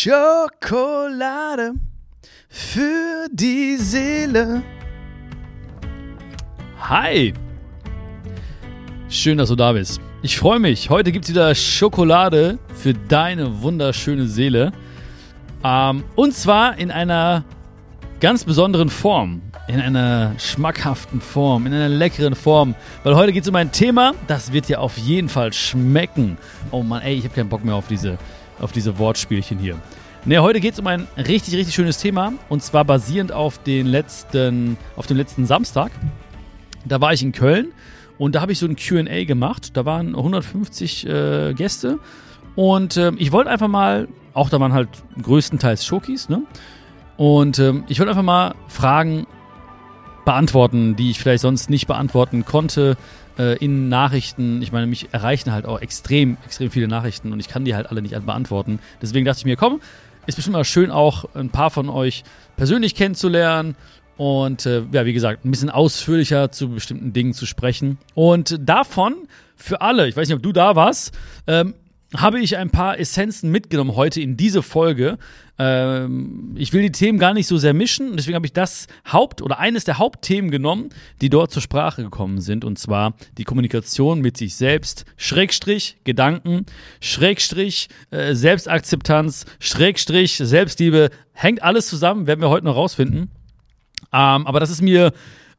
Schokolade für die Seele. Hi. Schön, dass du da bist. Ich freue mich. Heute gibt es wieder Schokolade für deine wunderschöne Seele. Ähm, und zwar in einer ganz besonderen Form. In einer schmackhaften Form, in einer leckeren Form. Weil heute geht es um ein Thema, das wird dir auf jeden Fall schmecken. Oh Mann, ey, ich habe keinen Bock mehr auf diese auf diese Wortspielchen hier. Ne, heute geht es um ein richtig, richtig schönes Thema und zwar basierend auf, den letzten, auf dem letzten Samstag. Da war ich in Köln und da habe ich so ein QA gemacht. Da waren 150 äh, Gäste und äh, ich wollte einfach mal, auch da waren halt größtenteils Schokis, ne? Und äh, ich wollte einfach mal Fragen beantworten, die ich vielleicht sonst nicht beantworten konnte äh, in Nachrichten. Ich meine, mich erreichen halt auch extrem, extrem viele Nachrichten und ich kann die halt alle nicht beantworten. Deswegen dachte ich mir, komm, ist bestimmt mal schön auch ein paar von euch persönlich kennenzulernen und äh, ja, wie gesagt, ein bisschen ausführlicher zu bestimmten Dingen zu sprechen. Und davon für alle, ich weiß nicht, ob du da warst, ähm, habe ich ein paar Essenzen mitgenommen heute in diese Folge. Ähm, ich will die Themen gar nicht so sehr mischen, deswegen habe ich das Haupt- oder eines der Hauptthemen genommen, die dort zur Sprache gekommen sind, und zwar die Kommunikation mit sich selbst, Schrägstrich, Gedanken, Schrägstrich, äh, Selbstakzeptanz, Schrägstrich, Selbstliebe, hängt alles zusammen, werden wir heute noch rausfinden. Ähm, aber das ist mir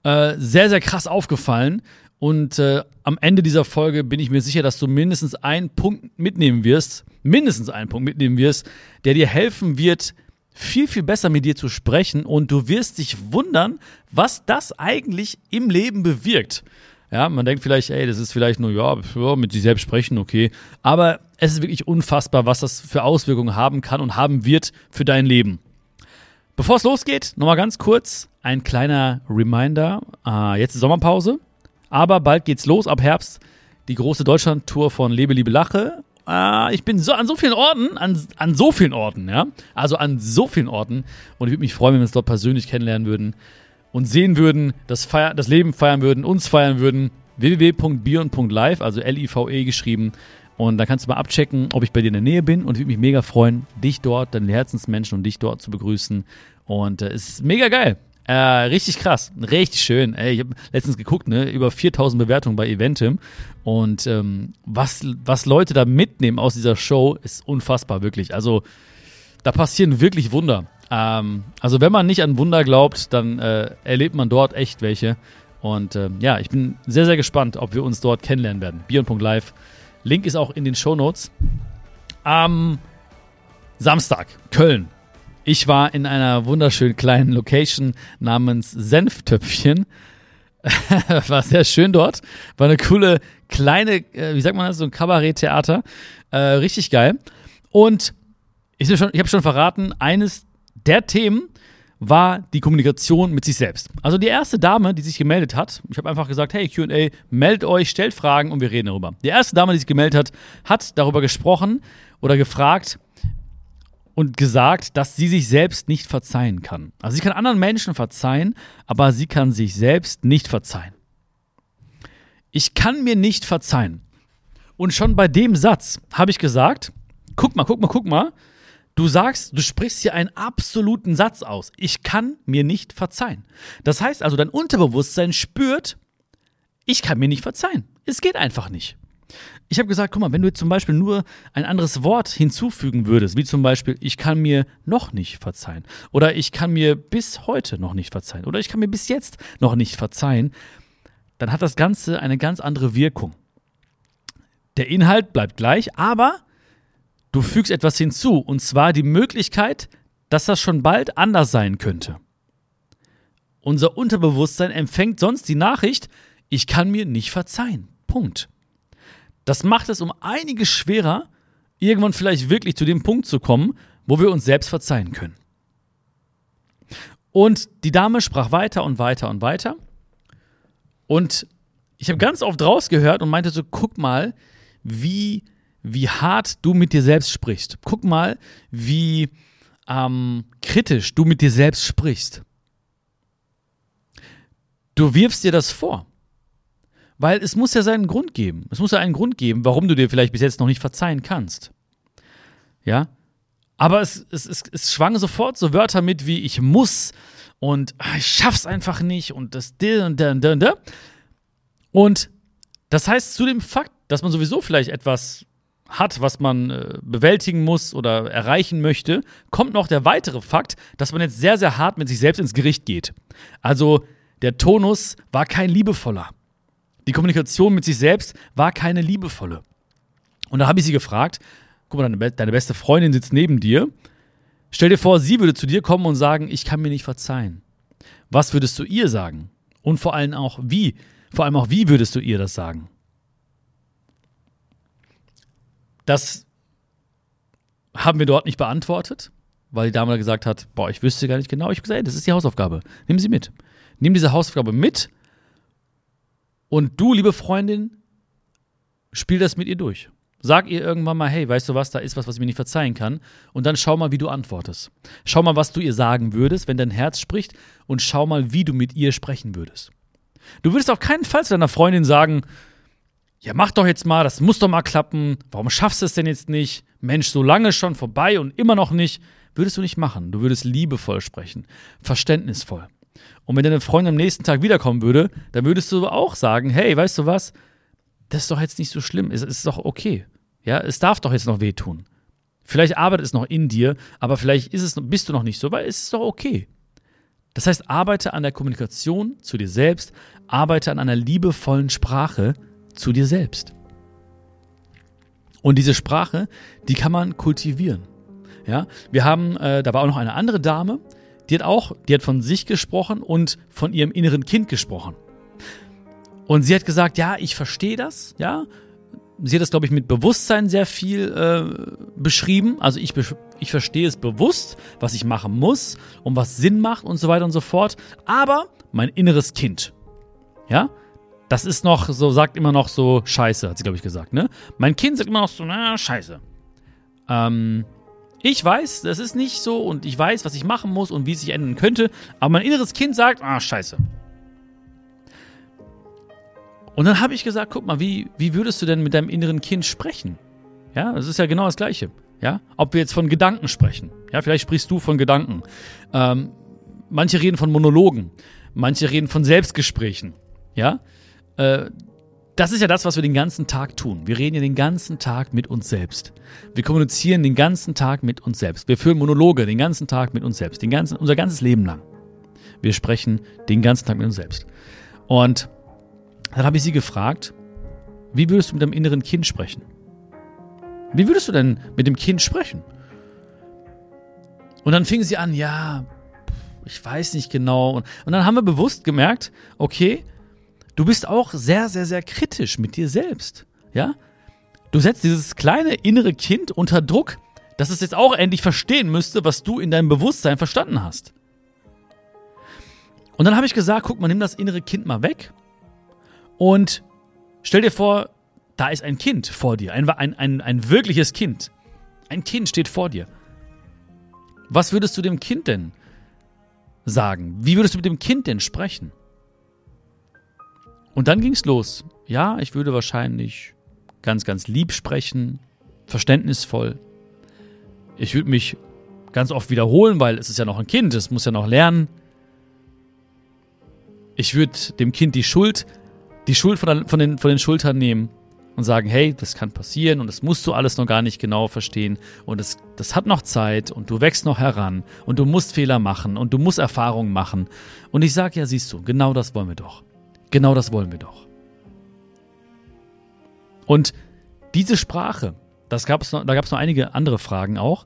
äh, sehr, sehr krass aufgefallen und äh, am Ende dieser Folge bin ich mir sicher, dass du mindestens einen Punkt mitnehmen wirst, mindestens einen Punkt mitnehmen wirst, der dir helfen wird, viel, viel besser mit dir zu sprechen. Und du wirst dich wundern, was das eigentlich im Leben bewirkt. Ja, man denkt vielleicht, ey, das ist vielleicht nur, ja, mit sich selbst sprechen, okay. Aber es ist wirklich unfassbar, was das für Auswirkungen haben kann und haben wird für dein Leben. Bevor es losgeht, nochmal ganz kurz ein kleiner Reminder. Äh, jetzt ist Sommerpause. Aber bald geht's los ab Herbst. Die große Deutschland-Tour von Lebe, Liebe, Lache. Äh, ich bin so an so vielen Orten, an, an so vielen Orten, ja. Also an so vielen Orten. Und ich würde mich freuen, wenn wir uns dort persönlich kennenlernen würden und sehen würden, das, Feier, das Leben feiern würden, uns feiern würden. www.bion.live, also L-I-V-E geschrieben. Und dann kannst du mal abchecken, ob ich bei dir in der Nähe bin. Und ich würde mich mega freuen, dich dort, deinen Herzensmenschen und dich dort zu begrüßen. Und äh, es ist mega geil. Äh, richtig krass, richtig schön. Ey, ich habe letztens geguckt, ne, über 4000 Bewertungen bei Eventim und ähm, was, was Leute da mitnehmen aus dieser Show ist unfassbar, wirklich. Also da passieren wirklich Wunder. Ähm, also wenn man nicht an Wunder glaubt, dann äh, erlebt man dort echt welche. Und äh, ja, ich bin sehr, sehr gespannt, ob wir uns dort kennenlernen werden. Bion.live. Link ist auch in den Show Notes. Am Samstag, Köln. Ich war in einer wunderschönen kleinen Location namens Senftöpfchen. war sehr schön dort. War eine coole kleine, äh, wie sagt man das, so ein Kabaretttheater. Äh, richtig geil. Und ich, ich habe schon verraten, eines der Themen war die Kommunikation mit sich selbst. Also die erste Dame, die sich gemeldet hat, ich habe einfach gesagt, hey QA, meldet euch, stellt Fragen und wir reden darüber. Die erste Dame, die sich gemeldet hat, hat darüber gesprochen oder gefragt, und gesagt, dass sie sich selbst nicht verzeihen kann. Also sie kann anderen Menschen verzeihen, aber sie kann sich selbst nicht verzeihen. Ich kann mir nicht verzeihen. Und schon bei dem Satz habe ich gesagt, guck mal, guck mal, guck mal, du sagst, du sprichst hier einen absoluten Satz aus. Ich kann mir nicht verzeihen. Das heißt also, dein Unterbewusstsein spürt, ich kann mir nicht verzeihen. Es geht einfach nicht. Ich habe gesagt, guck mal, wenn du zum Beispiel nur ein anderes Wort hinzufügen würdest, wie zum Beispiel, ich kann mir noch nicht verzeihen oder ich kann mir bis heute noch nicht verzeihen oder ich kann mir bis jetzt noch nicht verzeihen, dann hat das Ganze eine ganz andere Wirkung. Der Inhalt bleibt gleich, aber du fügst etwas hinzu und zwar die Möglichkeit, dass das schon bald anders sein könnte. Unser Unterbewusstsein empfängt sonst die Nachricht, ich kann mir nicht verzeihen. Punkt. Das macht es um einiges schwerer, irgendwann vielleicht wirklich zu dem Punkt zu kommen, wo wir uns selbst verzeihen können. Und die Dame sprach weiter und weiter und weiter. Und ich habe ganz oft rausgehört und meinte so, guck mal, wie, wie hart du mit dir selbst sprichst. Guck mal, wie ähm, kritisch du mit dir selbst sprichst. Du wirfst dir das vor. Weil es muss ja seinen Grund geben. Es muss ja einen Grund geben, warum du dir vielleicht bis jetzt noch nicht verzeihen kannst. Ja? Aber es, es, es, es schwang sofort so Wörter mit wie ich muss und ah, ich schaff's einfach nicht und das und und da und da. Und das heißt, zu dem Fakt, dass man sowieso vielleicht etwas hat, was man äh, bewältigen muss oder erreichen möchte, kommt noch der weitere Fakt, dass man jetzt sehr, sehr hart mit sich selbst ins Gericht geht. Also der Tonus war kein liebevoller. Die Kommunikation mit sich selbst war keine liebevolle. Und da habe ich sie gefragt, guck mal, deine, beste Freundin sitzt neben dir. Stell dir vor, sie würde zu dir kommen und sagen, ich kann mir nicht verzeihen. Was würdest du ihr sagen? Und vor allem auch wie? Vor allem auch wie würdest du ihr das sagen? Das haben wir dort nicht beantwortet, weil die Dame gesagt hat, boah, ich wüsste gar nicht genau. Ich habe gesagt, ey, das ist die Hausaufgabe. Nimm sie mit. Nimm diese Hausaufgabe mit und du, liebe Freundin, spiel das mit ihr durch. Sag ihr irgendwann mal, hey, weißt du was, da ist was, was ich mir nicht verzeihen kann. Und dann schau mal, wie du antwortest. Schau mal, was du ihr sagen würdest, wenn dein Herz spricht. Und schau mal, wie du mit ihr sprechen würdest. Du würdest auf keinen Fall zu deiner Freundin sagen, ja, mach doch jetzt mal, das muss doch mal klappen. Warum schaffst du es denn jetzt nicht? Mensch, so lange schon vorbei und immer noch nicht. Würdest du nicht machen. Du würdest liebevoll sprechen, verständnisvoll. Und wenn deine Freundin am nächsten Tag wiederkommen würde, dann würdest du auch sagen, hey, weißt du was? Das ist doch jetzt nicht so schlimm. Es ist doch okay. Ja, es darf doch jetzt noch wehtun. Vielleicht arbeitet es noch in dir, aber vielleicht ist es, bist du noch nicht so, weil es ist doch okay. Das heißt, arbeite an der Kommunikation zu dir selbst, arbeite an einer liebevollen Sprache zu dir selbst. Und diese Sprache, die kann man kultivieren. Ja, wir haben, äh, da war auch noch eine andere Dame, die hat auch, die hat von sich gesprochen und von ihrem inneren Kind gesprochen. Und sie hat gesagt, ja, ich verstehe das, ja. Sie hat das, glaube ich, mit Bewusstsein sehr viel äh, beschrieben. Also ich, ich verstehe es bewusst, was ich machen muss und was Sinn macht und so weiter und so fort. Aber mein inneres Kind, ja, das ist noch so, sagt immer noch so Scheiße, hat sie, glaube ich, gesagt, ne? Mein Kind sagt immer noch so, na, Scheiße. Ähm, ich weiß, das ist nicht so und ich weiß, was ich machen muss und wie es sich ändern könnte, aber mein inneres Kind sagt, ah, scheiße. Und dann habe ich gesagt, guck mal, wie, wie würdest du denn mit deinem inneren Kind sprechen? Ja, das ist ja genau das Gleiche. Ja, ob wir jetzt von Gedanken sprechen. Ja, vielleicht sprichst du von Gedanken. Ähm, manche reden von Monologen. Manche reden von Selbstgesprächen. Ja, äh, das ist ja das, was wir den ganzen Tag tun. Wir reden ja den ganzen Tag mit uns selbst. Wir kommunizieren den ganzen Tag mit uns selbst. Wir führen Monologe den ganzen Tag mit uns selbst, den ganzen, unser ganzes Leben lang. Wir sprechen den ganzen Tag mit uns selbst. Und dann habe ich sie gefragt, wie würdest du mit deinem inneren Kind sprechen? Wie würdest du denn mit dem Kind sprechen? Und dann fing sie an, ja, ich weiß nicht genau. Und, und dann haben wir bewusst gemerkt, okay, du bist auch sehr, sehr, sehr kritisch mit dir selbst. Ja? Du setzt dieses kleine innere Kind unter Druck, dass es jetzt auch endlich verstehen müsste, was du in deinem Bewusstsein verstanden hast. Und dann habe ich gesagt, guck mal, nimm das innere Kind mal weg und stell dir vor, da ist ein Kind vor dir, ein, ein, ein, ein wirkliches Kind. Ein Kind steht vor dir. Was würdest du dem Kind denn sagen? Wie würdest du mit dem Kind denn sprechen? Und dann ging es los. Ja, ich würde wahrscheinlich ganz, ganz lieb sprechen, verständnisvoll. Ich würde mich ganz oft wiederholen, weil es ist ja noch ein Kind, es muss ja noch lernen. Ich würde dem Kind die Schuld, die Schuld von, der, von, den, von den Schultern nehmen und sagen, hey, das kann passieren und das musst du alles noch gar nicht genau verstehen und das, das hat noch Zeit und du wächst noch heran und du musst Fehler machen und du musst Erfahrungen machen. Und ich sage, ja, siehst du, genau das wollen wir doch. Genau das wollen wir doch. Und diese Sprache, das gab's noch, da gab es noch einige andere Fragen auch,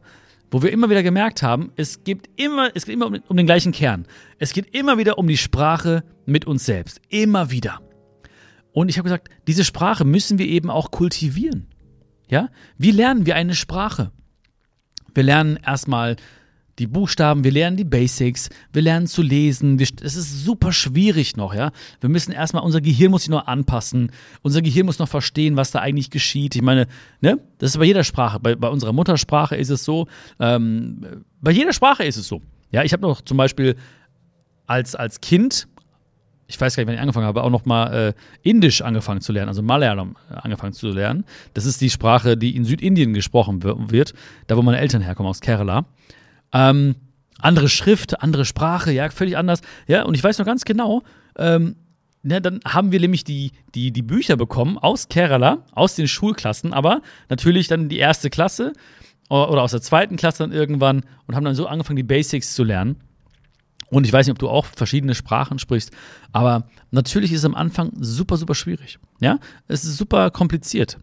wo wir immer wieder gemerkt haben, es geht immer, es geht immer um, um den gleichen Kern. Es geht immer wieder um die Sprache mit uns selbst. Immer wieder. Und ich habe gesagt, diese Sprache müssen wir eben auch kultivieren. Ja? Wie lernen wir eine Sprache? Wir lernen erstmal die Buchstaben, wir lernen die Basics, wir lernen zu lesen. Es ist super schwierig noch, ja. Wir müssen erstmal, unser Gehirn muss sich noch anpassen. Unser Gehirn muss noch verstehen, was da eigentlich geschieht. Ich meine, ne, das ist bei jeder Sprache. Bei, bei unserer Muttersprache ist es so. Ähm, bei jeder Sprache ist es so. Ja, ich habe noch zum Beispiel als, als Kind, ich weiß gar nicht, wann ich angefangen habe, auch nochmal äh, Indisch angefangen zu lernen, also Malayalam äh, angefangen zu lernen. Das ist die Sprache, die in Südindien gesprochen wird, da wo meine Eltern herkommen, aus Kerala. Ähm, andere Schrift, andere Sprache, ja, völlig anders. Ja, und ich weiß noch ganz genau, ähm, ja, dann haben wir nämlich die, die, die Bücher bekommen aus Kerala, aus den Schulklassen, aber natürlich dann die erste Klasse oder aus der zweiten Klasse dann irgendwann und haben dann so angefangen, die Basics zu lernen. Und ich weiß nicht, ob du auch verschiedene Sprachen sprichst, aber natürlich ist es am Anfang super, super schwierig. Ja, es ist super kompliziert.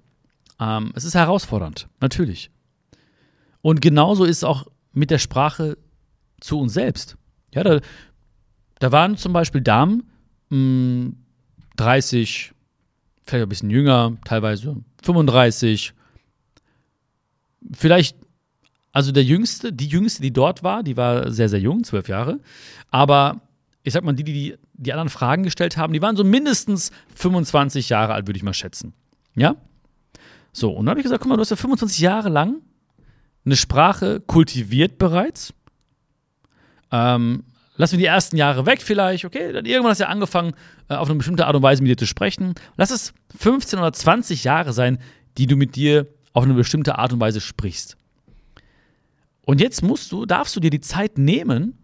Ähm, es ist herausfordernd, natürlich. Und genauso ist es auch mit der Sprache zu uns selbst. Ja, da, da waren zum Beispiel Damen, mh, 30, vielleicht ein bisschen jünger, teilweise 35, vielleicht, also der Jüngste, die Jüngste, die dort war, die war sehr, sehr jung, zwölf Jahre, aber ich sag mal, die, die die anderen Fragen gestellt haben, die waren so mindestens 25 Jahre alt, würde ich mal schätzen. Ja? So, und dann habe ich gesagt, guck mal, du hast ja 25 Jahre lang eine Sprache kultiviert bereits. Ähm, lassen wir die ersten Jahre weg vielleicht, okay? Dann irgendwann hast du ja angefangen, äh, auf eine bestimmte Art und Weise mit dir zu sprechen. Lass es 15 oder 20 Jahre sein, die du mit dir auf eine bestimmte Art und Weise sprichst. Und jetzt musst du, darfst du dir die Zeit nehmen,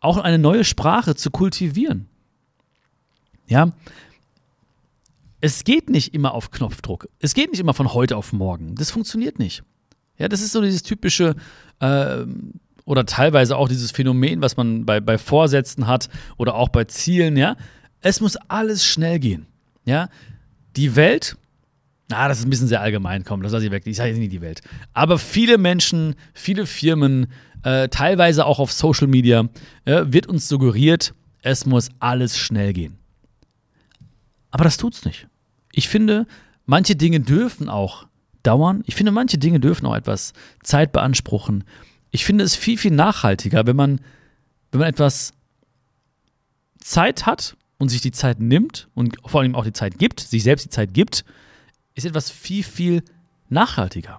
auch eine neue Sprache zu kultivieren. Ja, es geht nicht immer auf Knopfdruck. Es geht nicht immer von heute auf morgen. Das funktioniert nicht. Ja, das ist so dieses typische äh, oder teilweise auch dieses Phänomen, was man bei, bei Vorsätzen hat oder auch bei Zielen. Ja, es muss alles schnell gehen. Ja, die Welt Ah, das ist ein bisschen sehr allgemein, komm, das lasse ich weg. Ich sage jetzt nicht die Welt. Aber viele Menschen, viele Firmen, äh, teilweise auch auf Social Media, äh, wird uns suggeriert, es muss alles schnell gehen. Aber das tut's nicht. Ich finde, manche Dinge dürfen auch dauern. Ich finde, manche Dinge dürfen auch etwas Zeit beanspruchen. Ich finde es viel, viel nachhaltiger, wenn man, wenn man etwas Zeit hat und sich die Zeit nimmt und vor allem auch die Zeit gibt, sich selbst die Zeit gibt, ist etwas viel, viel nachhaltiger.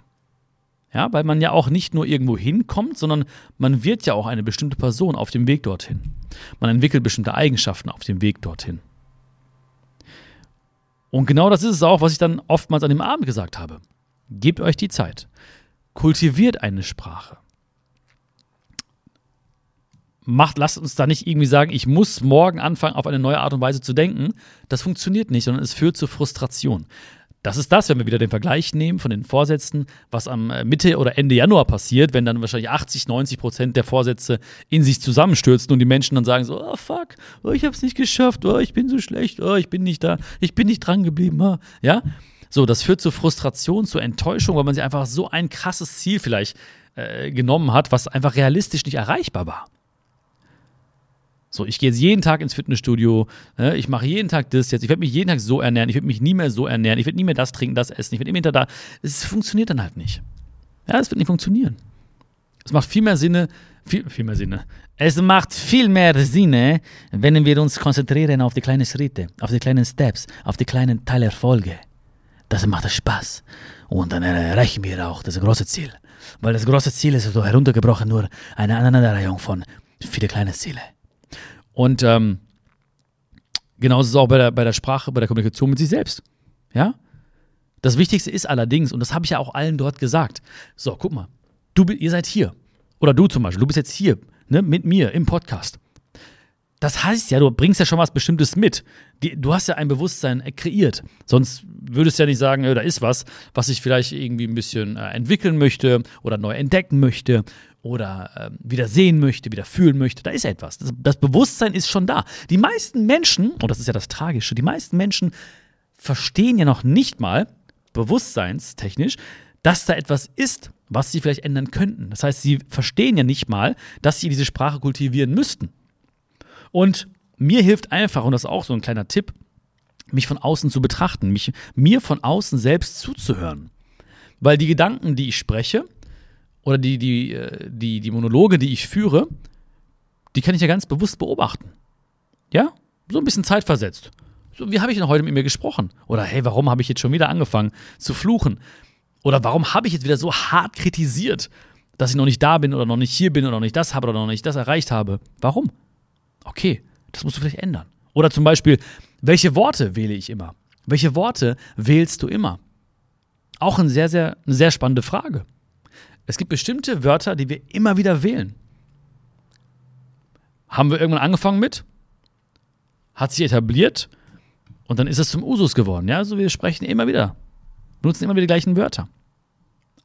Ja, weil man ja auch nicht nur irgendwo hinkommt, sondern man wird ja auch eine bestimmte Person auf dem Weg dorthin. Man entwickelt bestimmte Eigenschaften auf dem Weg dorthin. Und genau das ist es auch, was ich dann oftmals an dem Abend gesagt habe. Gebt euch die Zeit. Kultiviert eine Sprache. Macht, lasst uns da nicht irgendwie sagen, ich muss morgen anfangen, auf eine neue Art und Weise zu denken. Das funktioniert nicht, sondern es führt zu Frustration. Das ist das, wenn wir wieder den Vergleich nehmen von den Vorsätzen, was am äh, Mitte oder Ende Januar passiert, wenn dann wahrscheinlich 80, 90 Prozent der Vorsätze in sich zusammenstürzen und die Menschen dann sagen so, oh fuck, oh, ich hab's nicht geschafft, oh, ich bin so schlecht, oh, ich bin nicht da, ich bin nicht dran geblieben, oh. ja. So, das führt zu Frustration, zu Enttäuschung, weil man sich einfach so ein krasses Ziel vielleicht äh, genommen hat, was einfach realistisch nicht erreichbar war. So, ich gehe jetzt jeden Tag ins Fitnessstudio, ne, ich mache jeden Tag das jetzt, ich werde mich jeden Tag so ernähren, ich werde mich nie mehr so ernähren, ich werde nie mehr das trinken, das essen, ich werde immer hinter da. Es funktioniert dann halt nicht. Ja, es wird nicht funktionieren. Es macht viel mehr Sinne, viel, viel mehr Sinne. Es macht viel mehr Sinne, wenn wir uns konzentrieren auf die kleinen Schritte, auf die kleinen Steps, auf die kleinen Teilerfolge. Das macht Spaß. Und dann erreichen wir auch das große Ziel. Weil das große Ziel ist so heruntergebrochen nur eine Aneinanderreihung von vielen kleinen Zielen. Und ähm, genauso ist es auch bei der, bei der Sprache, bei der Kommunikation mit sich selbst. Ja? Das Wichtigste ist allerdings, und das habe ich ja auch allen dort gesagt, so, guck mal, du, ihr seid hier. Oder du zum Beispiel, du bist jetzt hier ne, mit mir im Podcast. Das heißt ja, du bringst ja schon was Bestimmtes mit. Du hast ja ein Bewusstsein kreiert. Sonst würdest ja nicht sagen, da ist was, was ich vielleicht irgendwie ein bisschen äh, entwickeln möchte oder neu entdecken möchte oder äh, wieder sehen möchte, wieder fühlen möchte. Da ist etwas. Das Bewusstsein ist schon da. Die meisten Menschen, und das ist ja das Tragische, die meisten Menschen verstehen ja noch nicht mal, bewusstseinstechnisch, dass da etwas ist, was sie vielleicht ändern könnten. Das heißt, sie verstehen ja nicht mal, dass sie diese Sprache kultivieren müssten. Und mir hilft einfach, und das ist auch so ein kleiner Tipp, mich von außen zu betrachten, mich, mir von außen selbst zuzuhören. Weil die Gedanken, die ich spreche, oder die, die, äh, die, die Monologe, die ich führe, die kann ich ja ganz bewusst beobachten. Ja? So ein bisschen zeitversetzt. So, wie habe ich denn heute mit mir gesprochen? Oder hey, warum habe ich jetzt schon wieder angefangen zu fluchen? Oder warum habe ich jetzt wieder so hart kritisiert, dass ich noch nicht da bin oder noch nicht hier bin oder noch nicht das habe oder noch nicht das erreicht habe? Warum? Okay, das musst du vielleicht ändern. Oder zum Beispiel, welche Worte wähle ich immer? Welche Worte wählst du immer? Auch eine sehr, sehr, sehr spannende Frage. Es gibt bestimmte Wörter, die wir immer wieder wählen. Haben wir irgendwann angefangen mit? Hat sich etabliert und dann ist es zum Usus geworden. Ja, also wir sprechen immer wieder, benutzen immer wieder die gleichen Wörter.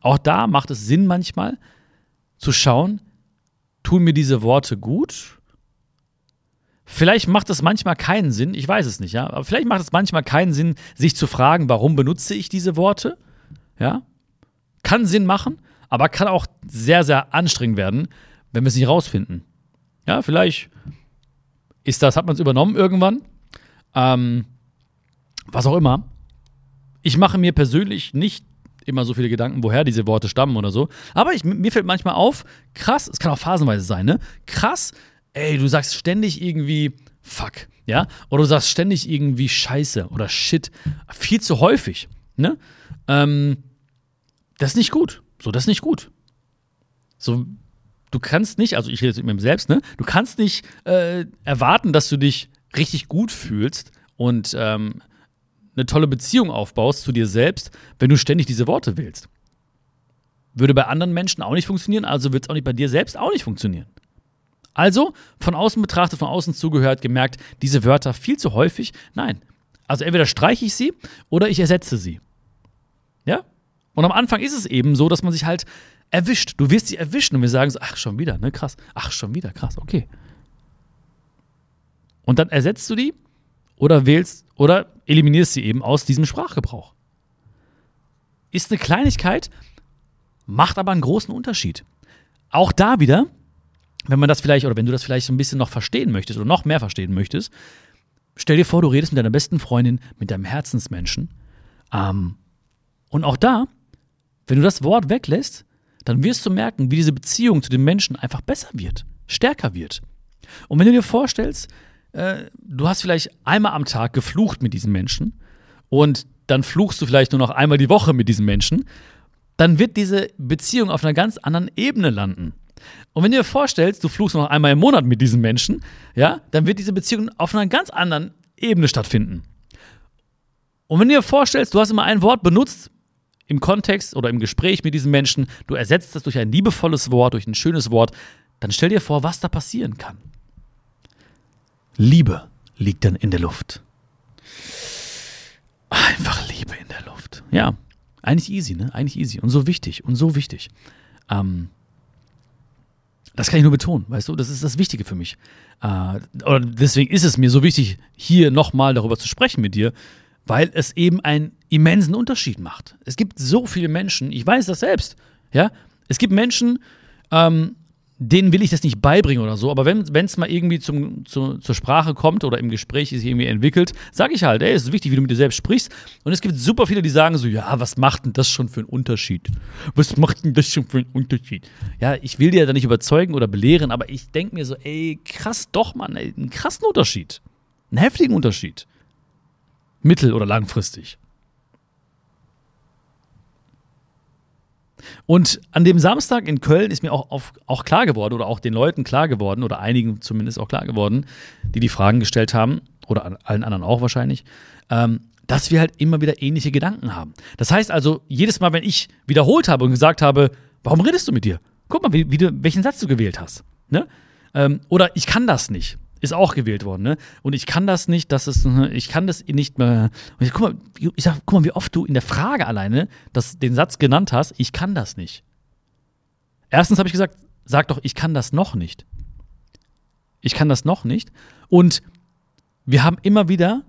Auch da macht es Sinn manchmal zu schauen, tun mir diese Worte gut? Vielleicht macht es manchmal keinen Sinn, ich weiß es nicht, ja, aber vielleicht macht es manchmal keinen Sinn, sich zu fragen, warum benutze ich diese Worte? Ja? Kann Sinn machen, aber kann auch sehr, sehr anstrengend werden, wenn wir es nicht rausfinden. Ja, vielleicht ist das, hat man es übernommen irgendwann. Ähm, was auch immer. Ich mache mir persönlich nicht immer so viele Gedanken, woher diese Worte stammen oder so. Aber ich, mir fällt manchmal auf, krass, es kann auch phasenweise sein, ne? Krass, ey, du sagst ständig irgendwie fuck, ja? Oder du sagst ständig irgendwie scheiße oder shit. Viel zu häufig, ne? Ähm, das ist nicht gut. So, das ist nicht gut. So, du kannst nicht, also ich rede jetzt mit mir selbst, ne? Du kannst nicht äh, erwarten, dass du dich richtig gut fühlst und ähm, eine tolle Beziehung aufbaust zu dir selbst, wenn du ständig diese Worte wählst. Würde bei anderen Menschen auch nicht funktionieren, also wird es auch nicht bei dir selbst auch nicht funktionieren. Also, von außen betrachtet, von außen zugehört, gemerkt, diese Wörter viel zu häufig, nein. Also entweder streiche ich sie oder ich ersetze sie. Ja? Und am Anfang ist es eben so, dass man sich halt erwischt. Du wirst sie erwischen und wir sagen so, ach, schon wieder, ne, krass. Ach, schon wieder, krass, okay. Und dann ersetzt du die oder wählst oder eliminierst sie eben aus diesem Sprachgebrauch. Ist eine Kleinigkeit, macht aber einen großen Unterschied. Auch da wieder, wenn man das vielleicht oder wenn du das vielleicht so ein bisschen noch verstehen möchtest oder noch mehr verstehen möchtest, stell dir vor, du redest mit deiner besten Freundin, mit deinem Herzensmenschen. Ähm, und auch da, wenn du das Wort weglässt, dann wirst du merken, wie diese Beziehung zu dem Menschen einfach besser wird, stärker wird. Und wenn du dir vorstellst, äh, du hast vielleicht einmal am Tag geflucht mit diesem Menschen und dann fluchst du vielleicht nur noch einmal die Woche mit diesem Menschen, dann wird diese Beziehung auf einer ganz anderen Ebene landen. Und wenn du dir vorstellst, du fluchst noch einmal im Monat mit diesem Menschen, ja, dann wird diese Beziehung auf einer ganz anderen Ebene stattfinden. Und wenn du dir vorstellst, du hast immer ein Wort benutzt im Kontext oder im Gespräch mit diesem Menschen, du ersetzt das durch ein liebevolles Wort, durch ein schönes Wort, dann stell dir vor, was da passieren kann. Liebe liegt dann in der Luft. Einfach Liebe in der Luft. Ja, eigentlich easy, ne? Eigentlich easy und so wichtig und so wichtig. Ähm, das kann ich nur betonen, weißt du, das ist das Wichtige für mich. Äh, deswegen ist es mir so wichtig, hier nochmal darüber zu sprechen mit dir, weil es eben einen immensen Unterschied macht. Es gibt so viele Menschen, ich weiß das selbst, ja, es gibt Menschen, ähm, denen will ich das nicht beibringen oder so, aber wenn es mal irgendwie zum, zu, zur Sprache kommt oder im Gespräch sich irgendwie entwickelt, sage ich halt, ey, es ist wichtig, wie du mit dir selbst sprichst. Und es gibt super viele, die sagen so, ja, was macht denn das schon für einen Unterschied? Was macht denn das schon für einen Unterschied? Ja, ich will dir da nicht überzeugen oder belehren, aber ich denke mir so, ey, krass doch, Mann, ey, einen krassen Unterschied. Einen heftigen Unterschied. Mittel- oder langfristig. Und an dem Samstag in Köln ist mir auch, auf, auch klar geworden, oder auch den Leuten klar geworden, oder einigen zumindest auch klar geworden, die die Fragen gestellt haben, oder allen anderen auch wahrscheinlich, ähm, dass wir halt immer wieder ähnliche Gedanken haben. Das heißt also, jedes Mal, wenn ich wiederholt habe und gesagt habe, warum redest du mit dir? Guck mal, wie, wie du, welchen Satz du gewählt hast. Ne? Ähm, oder ich kann das nicht ist auch gewählt worden, ne? Und ich kann das nicht, das ist, ich kann das nicht mehr. Ich, guck mal, ich sag, guck mal, wie oft du in der Frage alleine das, den Satz genannt hast, ich kann das nicht. Erstens habe ich gesagt, sag doch, ich kann das noch nicht. Ich kann das noch nicht. Und wir haben immer wieder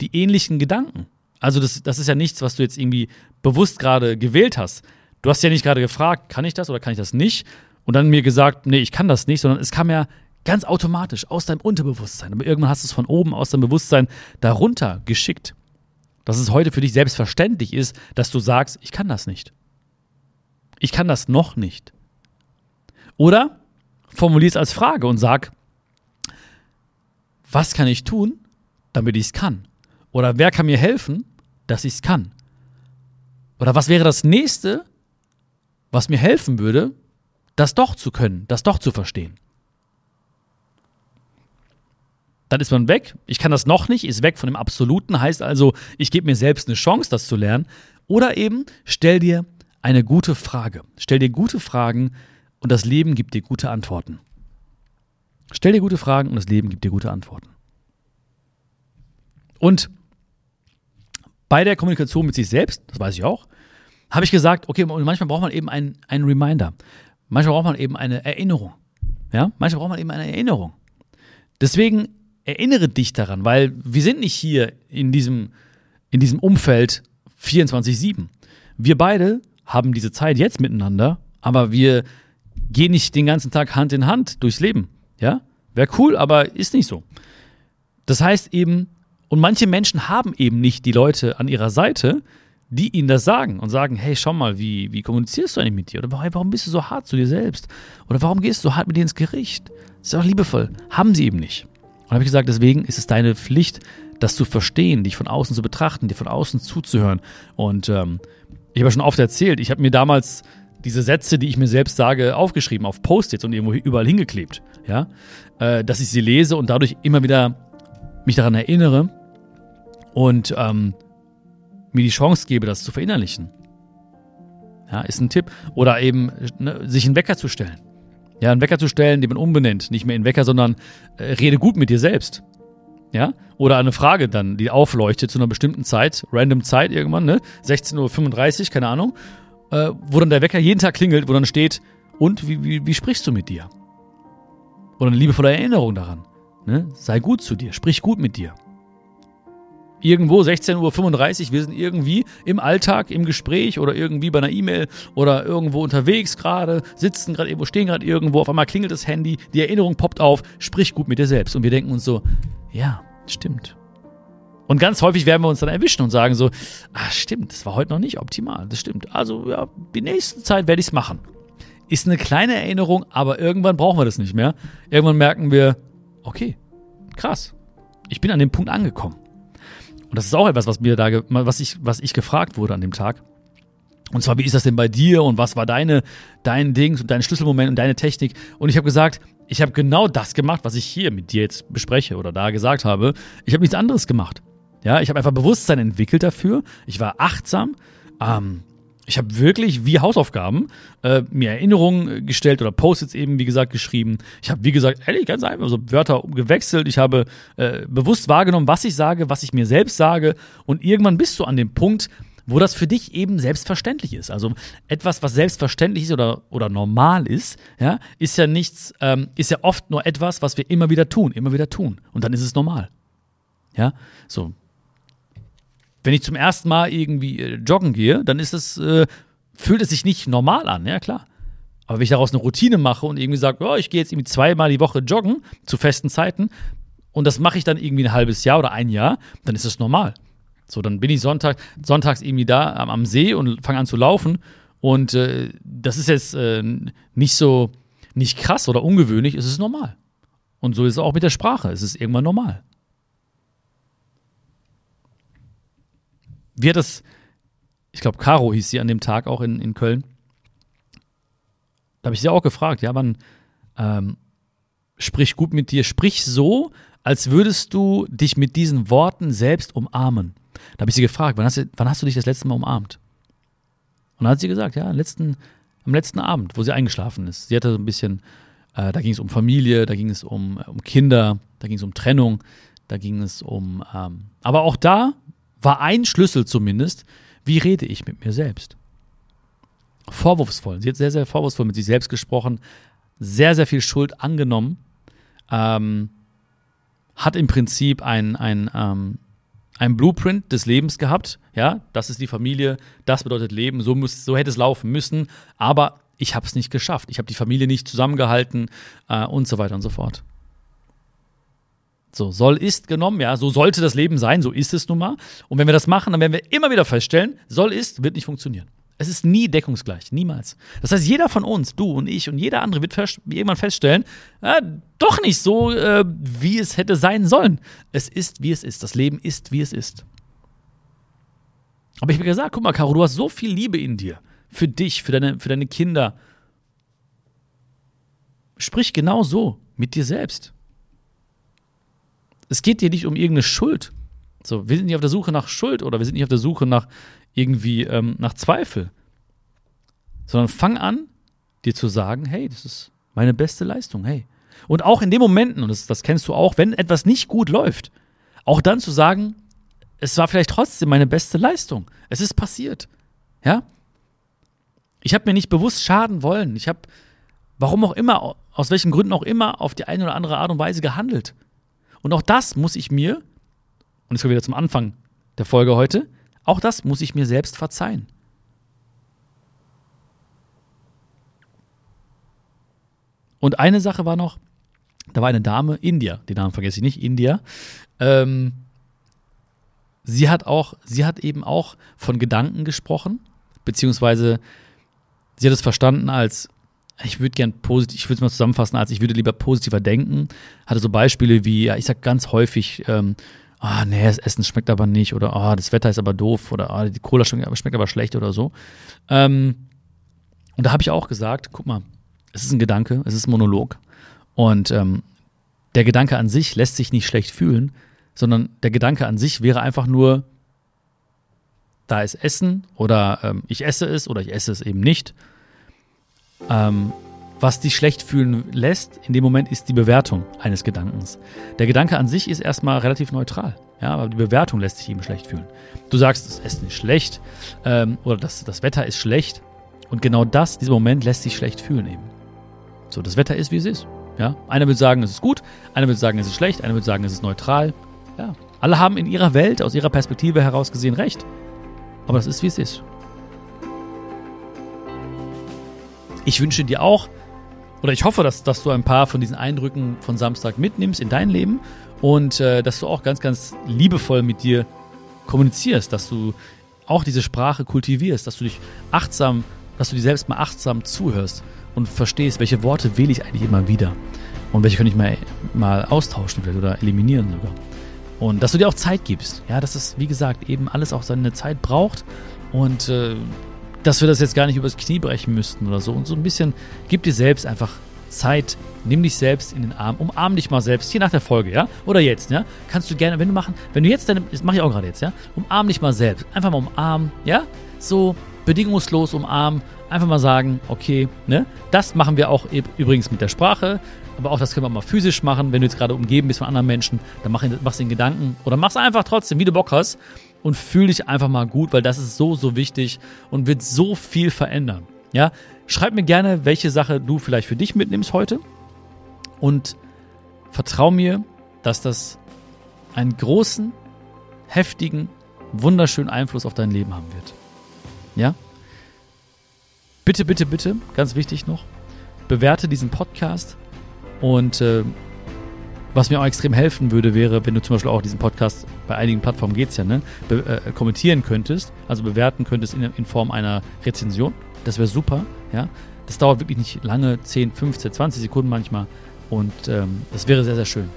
die ähnlichen Gedanken. Also, das, das ist ja nichts, was du jetzt irgendwie bewusst gerade gewählt hast. Du hast ja nicht gerade gefragt, kann ich das oder kann ich das nicht? Und dann mir gesagt, nee, ich kann das nicht, sondern es kam ja Ganz automatisch, aus deinem Unterbewusstsein. Aber irgendwann hast du es von oben aus deinem Bewusstsein darunter geschickt. Dass es heute für dich selbstverständlich ist, dass du sagst, ich kann das nicht. Ich kann das noch nicht. Oder formulier es als Frage und sag, was kann ich tun, damit ich es kann? Oder wer kann mir helfen, dass ich es kann? Oder was wäre das nächste, was mir helfen würde, das doch zu können, das doch zu verstehen? Dann ist man weg. Ich kann das noch nicht, ist weg von dem Absoluten, heißt also, ich gebe mir selbst eine Chance, das zu lernen. Oder eben, stell dir eine gute Frage. Stell dir gute Fragen und das Leben gibt dir gute Antworten. Stell dir gute Fragen und das Leben gibt dir gute Antworten. Und bei der Kommunikation mit sich selbst, das weiß ich auch, habe ich gesagt, okay, manchmal braucht man eben einen, einen Reminder. Manchmal braucht man eben eine Erinnerung. Ja, manchmal braucht man eben eine Erinnerung. Deswegen erinnere dich daran, weil wir sind nicht hier in diesem, in diesem Umfeld 24-7. Wir beide haben diese Zeit jetzt miteinander, aber wir gehen nicht den ganzen Tag Hand in Hand durchs Leben. Ja? Wäre cool, aber ist nicht so. Das heißt eben, und manche Menschen haben eben nicht die Leute an ihrer Seite, die ihnen das sagen und sagen, hey, schau mal, wie, wie kommunizierst du eigentlich mit dir? Oder warum bist du so hart zu dir selbst? Oder warum gehst du so hart mit dir ins Gericht? Das ist auch liebevoll. Haben sie eben nicht. Und habe ich gesagt, deswegen ist es deine Pflicht, das zu verstehen, dich von außen zu betrachten, dir von außen zuzuhören. Und ähm, ich habe ja schon oft erzählt, ich habe mir damals diese Sätze, die ich mir selbst sage, aufgeschrieben auf Post-its und irgendwo überall hingeklebt. Ja? Äh, dass ich sie lese und dadurch immer wieder mich daran erinnere und ähm, mir die Chance gebe, das zu verinnerlichen. Ja, ist ein Tipp. Oder eben ne, sich einen Wecker zu stellen. Ja, einen Wecker zu stellen, den man umbenennt. Nicht mehr in Wecker, sondern äh, rede gut mit dir selbst. Ja? Oder eine Frage dann, die aufleuchtet zu einer bestimmten Zeit, random Zeit irgendwann, ne? 16.35 Uhr, keine Ahnung. Äh, wo dann der Wecker jeden Tag klingelt, wo dann steht, und wie, wie, wie sprichst du mit dir? Oder eine liebevolle Erinnerung daran. Ne? Sei gut zu dir, sprich gut mit dir irgendwo 16.35 Uhr, wir sind irgendwie im Alltag, im Gespräch oder irgendwie bei einer E-Mail oder irgendwo unterwegs gerade, sitzen gerade irgendwo, stehen gerade irgendwo, auf einmal klingelt das Handy, die Erinnerung poppt auf, sprich gut mit dir selbst. Und wir denken uns so, ja, stimmt. Und ganz häufig werden wir uns dann erwischen und sagen so, ah, stimmt, das war heute noch nicht optimal, das stimmt. Also, ja, die nächste Zeit werde ich es machen. Ist eine kleine Erinnerung, aber irgendwann brauchen wir das nicht mehr. Irgendwann merken wir, okay, krass, ich bin an dem Punkt angekommen. Und das ist auch etwas, was mir da, was ich, was ich gefragt wurde an dem Tag. Und zwar, wie ist das denn bei dir und was war deine, dein Ding und dein Schlüsselmoment und deine Technik? Und ich habe gesagt, ich habe genau das gemacht, was ich hier mit dir jetzt bespreche oder da gesagt habe. Ich habe nichts anderes gemacht. Ja, ich habe einfach Bewusstsein entwickelt dafür. Ich war achtsam. Ähm, ich habe wirklich wie Hausaufgaben äh, mir Erinnerungen gestellt oder Post-its eben, wie gesagt, geschrieben. Ich habe, wie gesagt, ehrlich, ganz einfach so Wörter gewechselt. Ich habe äh, bewusst wahrgenommen, was ich sage, was ich mir selbst sage. Und irgendwann bist du an dem Punkt, wo das für dich eben selbstverständlich ist. Also etwas, was selbstverständlich ist oder, oder normal ist, ja, ist ja nichts, ähm, ist ja oft nur etwas, was wir immer wieder tun, immer wieder tun. Und dann ist es normal. Ja, so wenn ich zum ersten Mal irgendwie äh, joggen gehe, dann ist es, äh, fühlt es sich nicht normal an, ja klar. Aber wenn ich daraus eine Routine mache und irgendwie sage, oh, ich gehe jetzt irgendwie zweimal die Woche joggen zu festen Zeiten und das mache ich dann irgendwie ein halbes Jahr oder ein Jahr, dann ist es normal. So, dann bin ich Sonntag, sonntags irgendwie da am, am See und fange an zu laufen und äh, das ist jetzt äh, nicht so, nicht krass oder ungewöhnlich, es ist normal. Und so ist es auch mit der Sprache, es ist irgendwann normal. Wie hat das, ich glaube, Caro hieß sie an dem Tag auch in, in Köln. Da habe ich sie auch gefragt, ja, wann ähm, sprich gut mit dir, sprich so, als würdest du dich mit diesen Worten selbst umarmen. Da habe ich sie gefragt, wann hast, du, wann hast du dich das letzte Mal umarmt? Und dann hat sie gesagt, ja, letzten, am letzten Abend, wo sie eingeschlafen ist. Sie hatte so ein bisschen, äh, da ging es um Familie, da ging es um, um Kinder, da ging es um Trennung, da ging es um, ähm, aber auch da war ein Schlüssel zumindest, wie rede ich mit mir selbst. Vorwurfsvoll. Sie hat sehr, sehr vorwurfsvoll mit sich selbst gesprochen, sehr, sehr viel Schuld angenommen, ähm, hat im Prinzip ein, ein, ähm, ein Blueprint des Lebens gehabt. Ja, das ist die Familie, das bedeutet Leben, so, muss, so hätte es laufen müssen, aber ich habe es nicht geschafft. Ich habe die Familie nicht zusammengehalten äh, und so weiter und so fort. So, soll ist genommen, ja, so sollte das Leben sein, so ist es nun mal. Und wenn wir das machen, dann werden wir immer wieder feststellen, soll ist, wird nicht funktionieren. Es ist nie deckungsgleich, niemals. Das heißt, jeder von uns, du und ich und jeder andere wird irgendwann feststellen, äh, doch nicht so, äh, wie es hätte sein sollen. Es ist, wie es ist. Das Leben ist, wie es ist. Aber ich habe gesagt, guck mal, Caro, du hast so viel Liebe in dir. Für dich, für deine, für deine Kinder. Sprich genau so mit dir selbst. Es geht dir nicht um irgendeine Schuld. So, wir sind nicht auf der Suche nach Schuld oder wir sind nicht auf der Suche nach irgendwie ähm, nach Zweifel. Sondern fang an, dir zu sagen, hey, das ist meine beste Leistung, hey. Und auch in den Momenten, und das, das kennst du auch, wenn etwas nicht gut läuft, auch dann zu sagen, es war vielleicht trotzdem meine beste Leistung. Es ist passiert. Ja? Ich habe mir nicht bewusst schaden wollen. Ich habe, warum auch immer, aus welchen Gründen auch immer, auf die eine oder andere Art und Weise gehandelt. Und auch das muss ich mir, und jetzt kommen wir wieder zum Anfang der Folge heute, auch das muss ich mir selbst verzeihen. Und eine Sache war noch, da war eine Dame, India, den Namen vergesse ich nicht, India. Ähm, sie hat auch, sie hat eben auch von Gedanken gesprochen, beziehungsweise sie hat es verstanden als, ich würde gern positiv, ich würde es mal zusammenfassen, als ich würde lieber positiver denken. Hatte so Beispiele wie, ja, ich sag ganz häufig, ähm, ah, nee, das Essen schmeckt aber nicht oder ah, das Wetter ist aber doof oder ah, die Cola schmeckt, aber schlecht oder so. Ähm, und da habe ich auch gesagt, guck mal, es ist ein Gedanke, es ist ein Monolog. Und ähm, der Gedanke an sich lässt sich nicht schlecht fühlen, sondern der Gedanke an sich wäre einfach nur, da ist Essen oder ähm, ich esse es oder ich esse es eben nicht. Ähm, was dich schlecht fühlen lässt, in dem Moment ist die Bewertung eines Gedankens. Der Gedanke an sich ist erstmal relativ neutral, ja, aber die Bewertung lässt dich eben schlecht fühlen. Du sagst, das Essen ist schlecht ähm, oder das, das Wetter ist schlecht und genau das, dieser Moment lässt sich schlecht fühlen eben. So, das Wetter ist, wie es ist. Ja? Einer wird sagen, es ist gut, einer wird sagen, es ist schlecht, einer wird sagen, es ist neutral. Ja. Alle haben in ihrer Welt, aus ihrer Perspektive heraus gesehen, recht. Aber das ist, wie es ist. Ich wünsche dir auch, oder ich hoffe, dass, dass du ein paar von diesen Eindrücken von Samstag mitnimmst in dein Leben und äh, dass du auch ganz, ganz liebevoll mit dir kommunizierst, dass du auch diese Sprache kultivierst, dass du dich achtsam, dass du dir selbst mal achtsam zuhörst und verstehst, welche Worte wähle ich eigentlich immer wieder und welche kann ich mal, mal austauschen vielleicht oder eliminieren sogar. Und dass du dir auch Zeit gibst. Ja, dass es, wie gesagt, eben alles auch seine Zeit braucht und äh, dass wir das jetzt gar nicht übers Knie brechen müssten oder so. Und so ein bisschen, gib dir selbst einfach Zeit, nimm dich selbst in den Arm, umarm dich mal selbst, hier nach der Folge, ja? Oder jetzt, ja? Kannst du gerne, wenn du machen, wenn du jetzt deine, das mache ich auch gerade jetzt, ja? Umarm dich mal selbst. Einfach mal umarmen, ja? So bedingungslos umarmen, einfach mal sagen, okay, ne? Das machen wir auch übrigens mit der Sprache, aber auch das können wir mal physisch machen. Wenn du jetzt gerade umgeben bist von anderen Menschen, dann mach, mach den Gedanken oder mach es einfach trotzdem, wie du Bock hast und fühl dich einfach mal gut, weil das ist so, so wichtig und wird so viel verändern. Ja, schreib mir gerne, welche Sache du vielleicht für dich mitnimmst heute und vertrau mir, dass das einen großen, heftigen, wunderschönen Einfluss auf dein Leben haben wird. Ja? Bitte, bitte, bitte, ganz wichtig noch, bewerte diesen Podcast und äh, was mir auch extrem helfen würde, wäre, wenn du zum Beispiel auch diesen Podcast, bei einigen Plattformen geht es ja, ne, be äh, kommentieren könntest, also bewerten könntest in, in Form einer Rezension. Das wäre super, ja. Das dauert wirklich nicht lange, 10, 15, 20 Sekunden manchmal. Und ähm, das wäre sehr, sehr schön.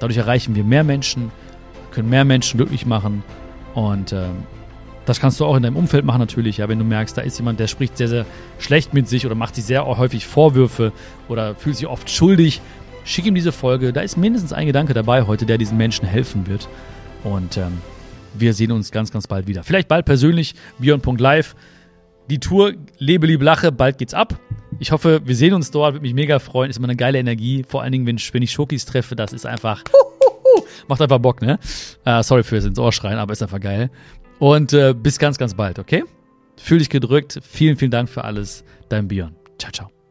Dadurch erreichen wir mehr Menschen, können mehr Menschen glücklich machen. Und ähm, das kannst du auch in deinem Umfeld machen natürlich, ja, wenn du merkst, da ist jemand, der spricht sehr, sehr schlecht mit sich oder macht sich sehr häufig Vorwürfe oder fühlt sich oft schuldig, Schick ihm diese Folge. Da ist mindestens ein Gedanke dabei heute, der diesen Menschen helfen wird. Und ähm, wir sehen uns ganz, ganz bald wieder. Vielleicht bald persönlich, Björn.live. Die Tour Lebe, liebe, lache, bald geht's ab. Ich hoffe, wir sehen uns dort, würde mich mega freuen. Ist immer eine geile Energie. Vor allen Dingen, wenn, ich Schokis treffe, das ist einfach. Macht einfach Bock, ne? Uh, sorry fürs ins Ohr schreien, aber ist einfach geil. Und äh, bis ganz, ganz bald, okay? Fühl dich gedrückt. Vielen, vielen Dank für alles. Dein Björn. Ciao, ciao.